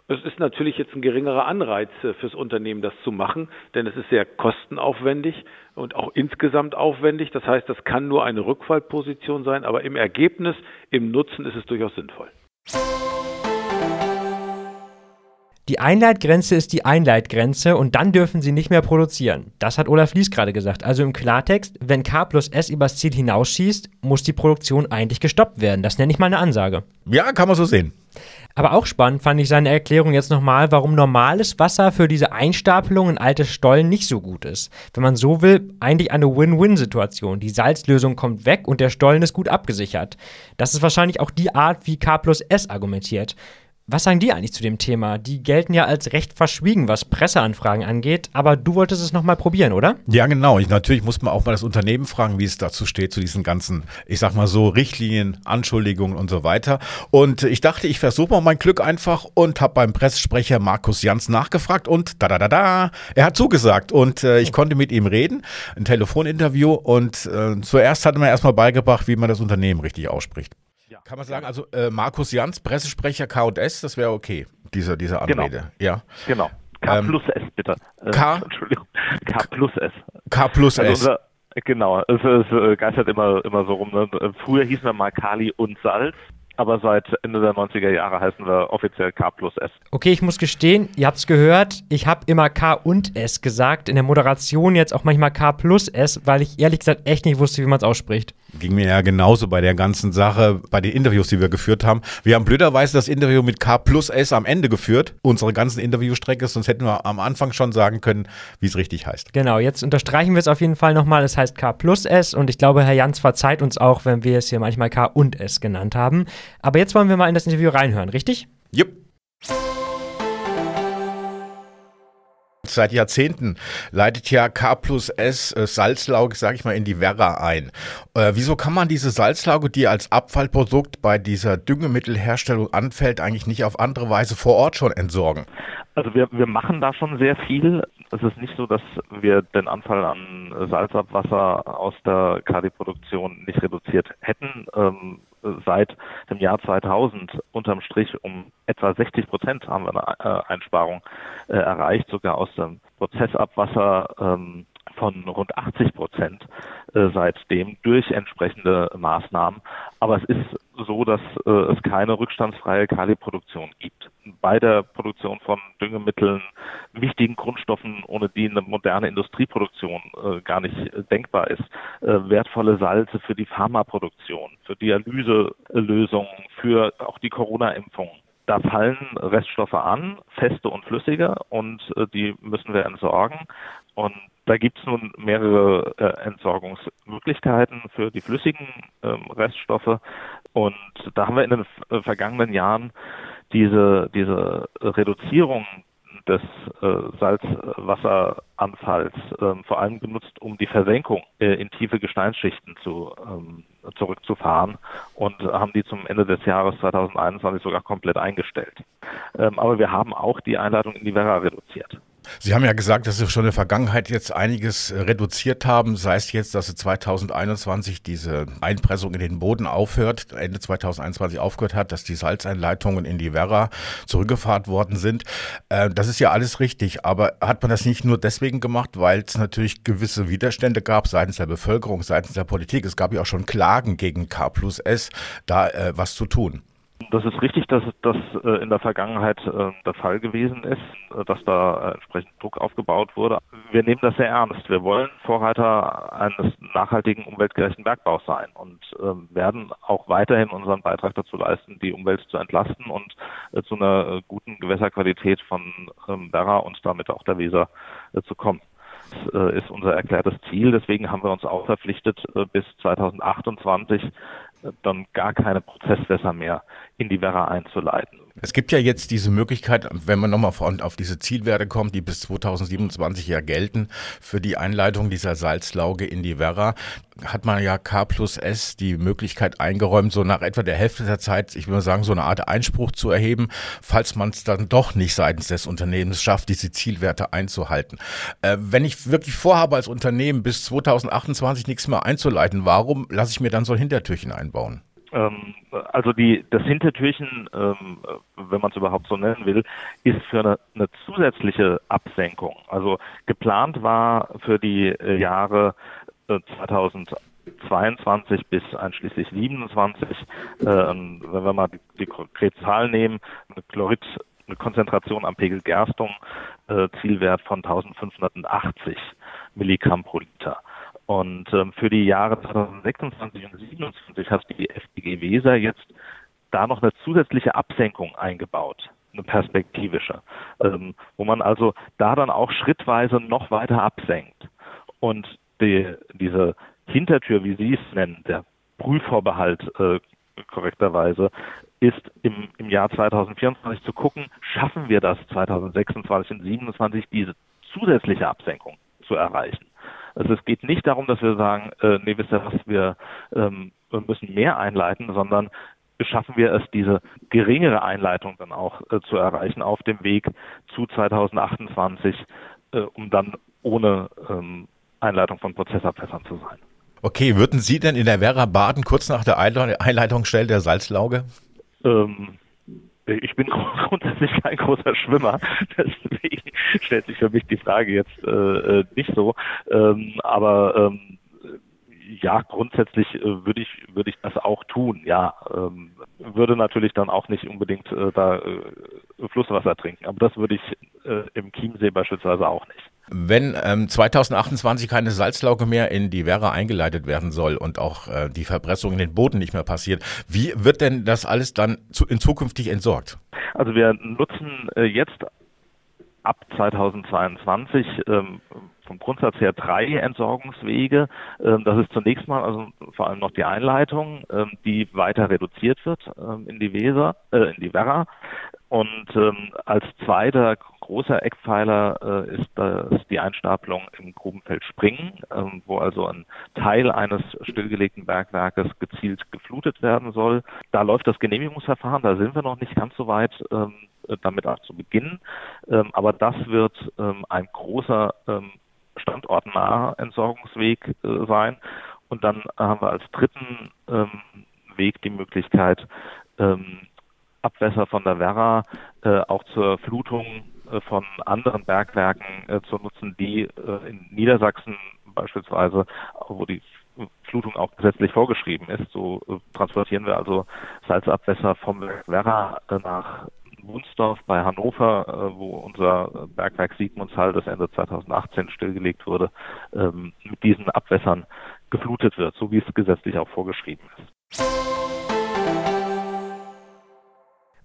Es ist natürlich jetzt ein geringerer Anreiz äh, fürs Unternehmen, das zu machen, denn es ist sehr kostenaufwendig und auch insgesamt aufwendig. Das heißt, das kann nur eine Rückfallposition sein, aber im Ergebnis, im Nutzen ist es durchaus sinnvoll. Die Einleitgrenze ist die Einleitgrenze und dann dürfen sie nicht mehr produzieren. Das hat Olaf Lies gerade gesagt. Also im Klartext, wenn K plus S übers Ziel hinausschießt, muss die Produktion eigentlich gestoppt werden. Das nenne ich mal eine Ansage. Ja, kann man so sehen. Aber auch spannend fand ich seine Erklärung jetzt nochmal, warum normales Wasser für diese Einstapelung in alte Stollen nicht so gut ist. Wenn man so will, eigentlich eine Win-Win-Situation. Die Salzlösung kommt weg und der Stollen ist gut abgesichert. Das ist wahrscheinlich auch die Art, wie K plus S argumentiert. Was sagen die eigentlich zu dem Thema? Die gelten ja als recht verschwiegen, was Presseanfragen angeht, aber du wolltest es nochmal probieren, oder? Ja, genau. Ich, natürlich muss man auch mal das Unternehmen fragen, wie es dazu steht, zu diesen ganzen, ich sag mal so, Richtlinien, Anschuldigungen und so weiter. Und ich dachte, ich versuche mal mein Glück einfach und habe beim Pressesprecher Markus Jans nachgefragt und da da da da, er hat zugesagt und äh, ich konnte mit ihm reden, ein Telefoninterview und äh, zuerst hat er mir erstmal beigebracht, wie man das Unternehmen richtig ausspricht. Kann man sagen, also äh, Markus Jans, Pressesprecher KS, das wäre okay, diese, diese Anrede. Genau. Ja. Genau. K ähm, plus S, bitte. Äh, K? Entschuldigung. K plus S. K plus also S. Unser, genau, es, es, äh, geistert immer, immer so rum. Ne? Früher hießen wir mal Kali und Salz aber seit Ende der 90er Jahre heißen wir offiziell K plus S. Okay, ich muss gestehen, ihr habt es gehört, ich habe immer K und S gesagt, in der Moderation jetzt auch manchmal K plus S, weil ich ehrlich gesagt echt nicht wusste, wie man es ausspricht. Ging mir ja genauso bei der ganzen Sache, bei den Interviews, die wir geführt haben. Wir haben blöderweise das Interview mit K plus S am Ende geführt, unsere ganzen Interviewstrecke, sonst hätten wir am Anfang schon sagen können, wie es richtig heißt. Genau, jetzt unterstreichen wir es auf jeden Fall nochmal, es heißt K plus S und ich glaube, Herr Jans verzeiht uns auch, wenn wir es hier manchmal K und S genannt haben. Aber jetzt wollen wir mal in das Interview reinhören, richtig? Jupp. Seit Jahrzehnten leitet ja K plus S äh, Salzlauge, sage ich mal, in die Werra ein. Äh, wieso kann man diese Salzlauge, die als Abfallprodukt bei dieser Düngemittelherstellung anfällt, eigentlich nicht auf andere Weise vor Ort schon entsorgen? Also wir, wir machen da schon sehr viel. Es ist nicht so, dass wir den Anfall an Salzabwasser aus der KD-Produktion nicht reduziert hätten. Ähm, seit dem Jahr 2000 unterm Strich um etwa 60 Prozent haben wir eine äh, Einsparung äh, erreicht, sogar aus dem Prozessabwasser ähm, von rund 80 Prozent äh, seitdem durch entsprechende Maßnahmen. Aber es ist so, dass äh, es keine rückstandsfreie Kaliproduktion gibt. Bei der Produktion von Düngemitteln, wichtigen Grundstoffen, ohne die eine moderne Industrieproduktion äh, gar nicht denkbar ist, äh, wertvolle Salze für die Pharmaproduktion, für Dialyselösungen, für auch die Corona-Impfung da fallen Reststoffe an, feste und flüssige, und äh, die müssen wir entsorgen. Und Da gibt es nun mehrere äh, Entsorgungsmöglichkeiten für die flüssigen ähm, Reststoffe. Und da haben wir in den äh, vergangenen Jahren diese, diese Reduzierung des äh, Salzwasseranfalls äh, vor allem genutzt, um die Versenkung äh, in tiefe Gesteinsschichten zu, ähm, zurückzufahren und haben die zum Ende des Jahres 2021 sogar komplett eingestellt. Ähm, aber wir haben auch die Einleitung in die Werra reduziert. Sie haben ja gesagt, dass Sie schon in der Vergangenheit jetzt einiges äh, reduziert haben, sei es jetzt, dass Sie 2021 diese Einpressung in den Boden aufhört, Ende 2021 aufgehört hat, dass die Salzeinleitungen in die Werra zurückgefahren worden sind. Äh, das ist ja alles richtig, aber hat man das nicht nur deswegen gemacht, weil es natürlich gewisse Widerstände gab seitens der Bevölkerung, seitens der Politik? Es gab ja auch schon Klagen gegen K plus S, da äh, was zu tun. Das ist richtig, dass das äh, in der Vergangenheit äh, der Fall gewesen ist, äh, dass da entsprechend Druck aufgebaut wurde. Wir nehmen das sehr ernst. Wir wollen Vorreiter eines nachhaltigen, umweltgerechten Bergbaus sein und ähm, werden auch weiterhin unseren Beitrag dazu leisten, die Umwelt zu entlasten und zu einer guten Gewässerqualität von ähm, Werra und damit auch der Weser zu kommen. Das ist unser erklärtes Ziel. Deswegen haben wir uns auch verpflichtet, bis 2028 dann gar keine Prozesswässer mehr in die Werra einzuleiten. Es gibt ja jetzt diese Möglichkeit, wenn man nochmal auf diese Zielwerte kommt, die bis 2027 ja gelten, für die Einleitung dieser Salzlauge in die Werra, hat man ja K plus S die Möglichkeit eingeräumt, so nach etwa der Hälfte der Zeit, ich würde sagen, so eine Art Einspruch zu erheben, falls man es dann doch nicht seitens des Unternehmens schafft, diese Zielwerte einzuhalten. Äh, wenn ich wirklich vorhabe, als Unternehmen bis 2028 nichts mehr einzuleiten, warum lasse ich mir dann so ein Hintertürchen einbauen? Ähm, also die, das Hintertürchen, ähm, wenn man es überhaupt so nennen will, ist für eine, eine, zusätzliche Absenkung. Also geplant war für die äh, Jahre äh, 2022 bis einschließlich 27, äh, wenn wir mal die, die konkrete Zahl nehmen, eine Chlorid eine Konzentration am Pegel Gerstung, äh, Zielwert von 1580 Milligramm pro Liter. Und ähm, für die Jahre 2026 und 2027 hat die FDG Weser jetzt da noch eine zusätzliche Absenkung eingebaut, eine perspektivische, ähm, wo man also da dann auch schrittweise noch weiter absenkt. Und die, diese Hintertür, wie Sie es nennen, der Prüfvorbehalt äh, korrekterweise, ist im, im Jahr 2024 zu gucken, schaffen wir das 2026 und 2027 diese zusätzliche Absenkung zu erreichen. Also es geht nicht darum, dass wir sagen, äh, nee, wisst ihr was, wir, ähm, müssen mehr einleiten, sondern schaffen wir es, diese geringere Einleitung dann auch äh, zu erreichen auf dem Weg zu 2028, äh, um dann ohne ähm, Einleitung von Prozessabfässern zu sein. Okay, würden Sie denn in der Werra baden kurz nach der Einleitungsstelle der Salzlauge? Ähm, ich bin grundsätzlich kein großer Schwimmer, deswegen stellt sich für mich die Frage jetzt äh, äh, nicht so. Ähm, aber ähm, ja, grundsätzlich äh, würde ich würde ich das auch tun. Ja, ähm, würde natürlich dann auch nicht unbedingt äh, da äh, Flusswasser trinken, aber das würde ich äh, im Chiemsee beispielsweise auch nicht. Wenn ähm, 2028 keine Salzlauge mehr in die Werra eingeleitet werden soll und auch äh, die Verpressung in den Boden nicht mehr passiert, wie wird denn das alles dann zu, in zukünftig entsorgt? Also wir nutzen äh, jetzt ab 2022 ähm, vom Grundsatz her drei Entsorgungswege. Ähm, das ist zunächst mal also vor allem noch die Einleitung, ähm, die weiter reduziert wird ähm, in die Weser, äh, in die Werra. Und als zweiter großer Eckpfeiler äh, ist das die Einstapelung im Grubenfeld Springen, wo also ein Teil eines stillgelegten Bergwerkes gezielt geflutet werden soll. Da läuft das Genehmigungsverfahren, da sind wir noch nicht ganz so weit damit auch zu beginnen. Aber das wird ein großer standortnaher Entsorgungsweg äh, sein. Und dann haben wir als dritten ähm, Weg die Möglichkeit, ähm, Abwässer von der Werra äh, auch zur Flutung äh, von anderen Bergwerken äh, zu nutzen, die äh, in Niedersachsen beispielsweise, wo die Flutung auch gesetzlich vorgeschrieben ist. So äh, transportieren wir also Salzabwässer vom Werra äh, nach Wunsdorf bei Hannover, wo unser Bergwerk Siegmundshall, das Ende 2018 stillgelegt wurde, ähm, mit diesen Abwässern geflutet wird, so wie es gesetzlich auch vorgeschrieben ist.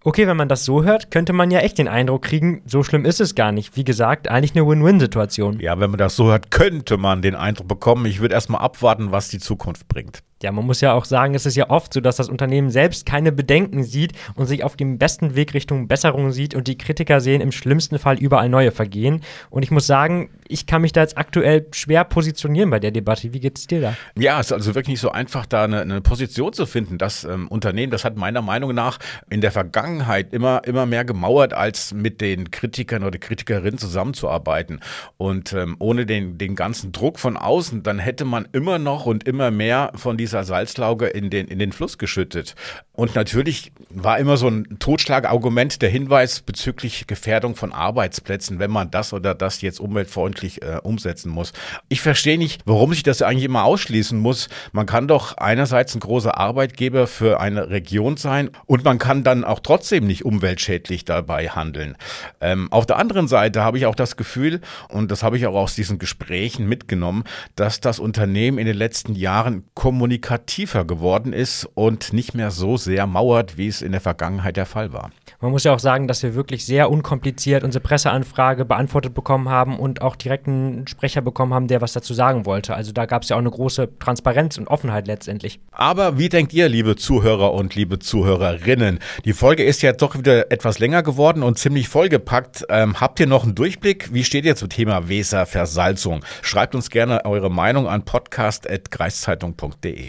Okay, wenn man das so hört, könnte man ja echt den Eindruck kriegen, so schlimm ist es gar nicht. Wie gesagt, eigentlich eine Win-Win-Situation. Ja, wenn man das so hört, könnte man den Eindruck bekommen. Ich würde erstmal abwarten, was die Zukunft bringt. Ja, man muss ja auch sagen, es ist ja oft so, dass das Unternehmen selbst keine Bedenken sieht und sich auf dem besten Weg Richtung Besserung sieht und die Kritiker sehen im schlimmsten Fall überall neue Vergehen. Und ich muss sagen, ich kann mich da jetzt aktuell schwer positionieren bei der Debatte. Wie geht es dir da? Ja, es ist also wirklich nicht so einfach, da eine, eine Position zu finden. Das ähm, Unternehmen, das hat meiner Meinung nach in der Vergangenheit immer, immer mehr gemauert, als mit den Kritikern oder Kritikerinnen zusammenzuarbeiten. Und ähm, ohne den, den ganzen Druck von außen, dann hätte man immer noch und immer mehr von diesen dieser Salzlauge in den, in den Fluss geschüttet. Und natürlich war immer so ein Totschlagargument der Hinweis bezüglich Gefährdung von Arbeitsplätzen, wenn man das oder das jetzt umweltfreundlich äh, umsetzen muss. Ich verstehe nicht, warum sich das eigentlich immer ausschließen muss. Man kann doch einerseits ein großer Arbeitgeber für eine Region sein und man kann dann auch trotzdem nicht umweltschädlich dabei handeln. Ähm, auf der anderen Seite habe ich auch das Gefühl, und das habe ich auch aus diesen Gesprächen mitgenommen, dass das Unternehmen in den letzten Jahren kommunikativ kommunikativer geworden ist und nicht mehr so sehr mauert, wie es in der Vergangenheit der Fall war. Man muss ja auch sagen, dass wir wirklich sehr unkompliziert unsere Presseanfrage beantwortet bekommen haben und auch direkt einen Sprecher bekommen haben, der was dazu sagen wollte. Also da gab es ja auch eine große Transparenz und Offenheit letztendlich. Aber wie denkt ihr, liebe Zuhörer und liebe Zuhörerinnen? Die Folge ist ja doch wieder etwas länger geworden und ziemlich vollgepackt. Ähm, habt ihr noch einen Durchblick? Wie steht ihr zum Thema Weserversalzung? Schreibt uns gerne eure Meinung an podcast.kreiszeitung.de.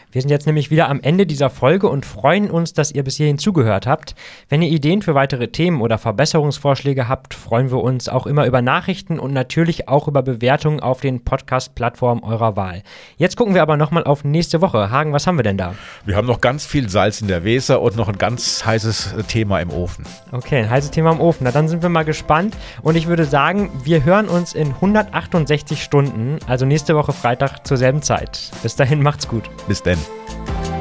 Wir sind jetzt nämlich wieder am Ende dieser Folge und freuen uns, dass ihr bis hierhin zugehört habt. Wenn ihr Ideen für weitere Themen oder Verbesserungsvorschläge habt, freuen wir uns auch immer über Nachrichten und natürlich auch über Bewertungen auf den Podcast-Plattformen eurer Wahl. Jetzt gucken wir aber nochmal auf nächste Woche. Hagen, was haben wir denn da? Wir haben noch ganz viel Salz in der Weser und noch ein ganz heißes Thema im Ofen. Okay, ein heißes Thema im Ofen. Na, dann sind wir mal gespannt und ich würde sagen, wir hören uns in 168 Stunden, also nächste Woche Freitag zur selben Zeit. Bis dahin, macht's gut. Bis denn. Bye.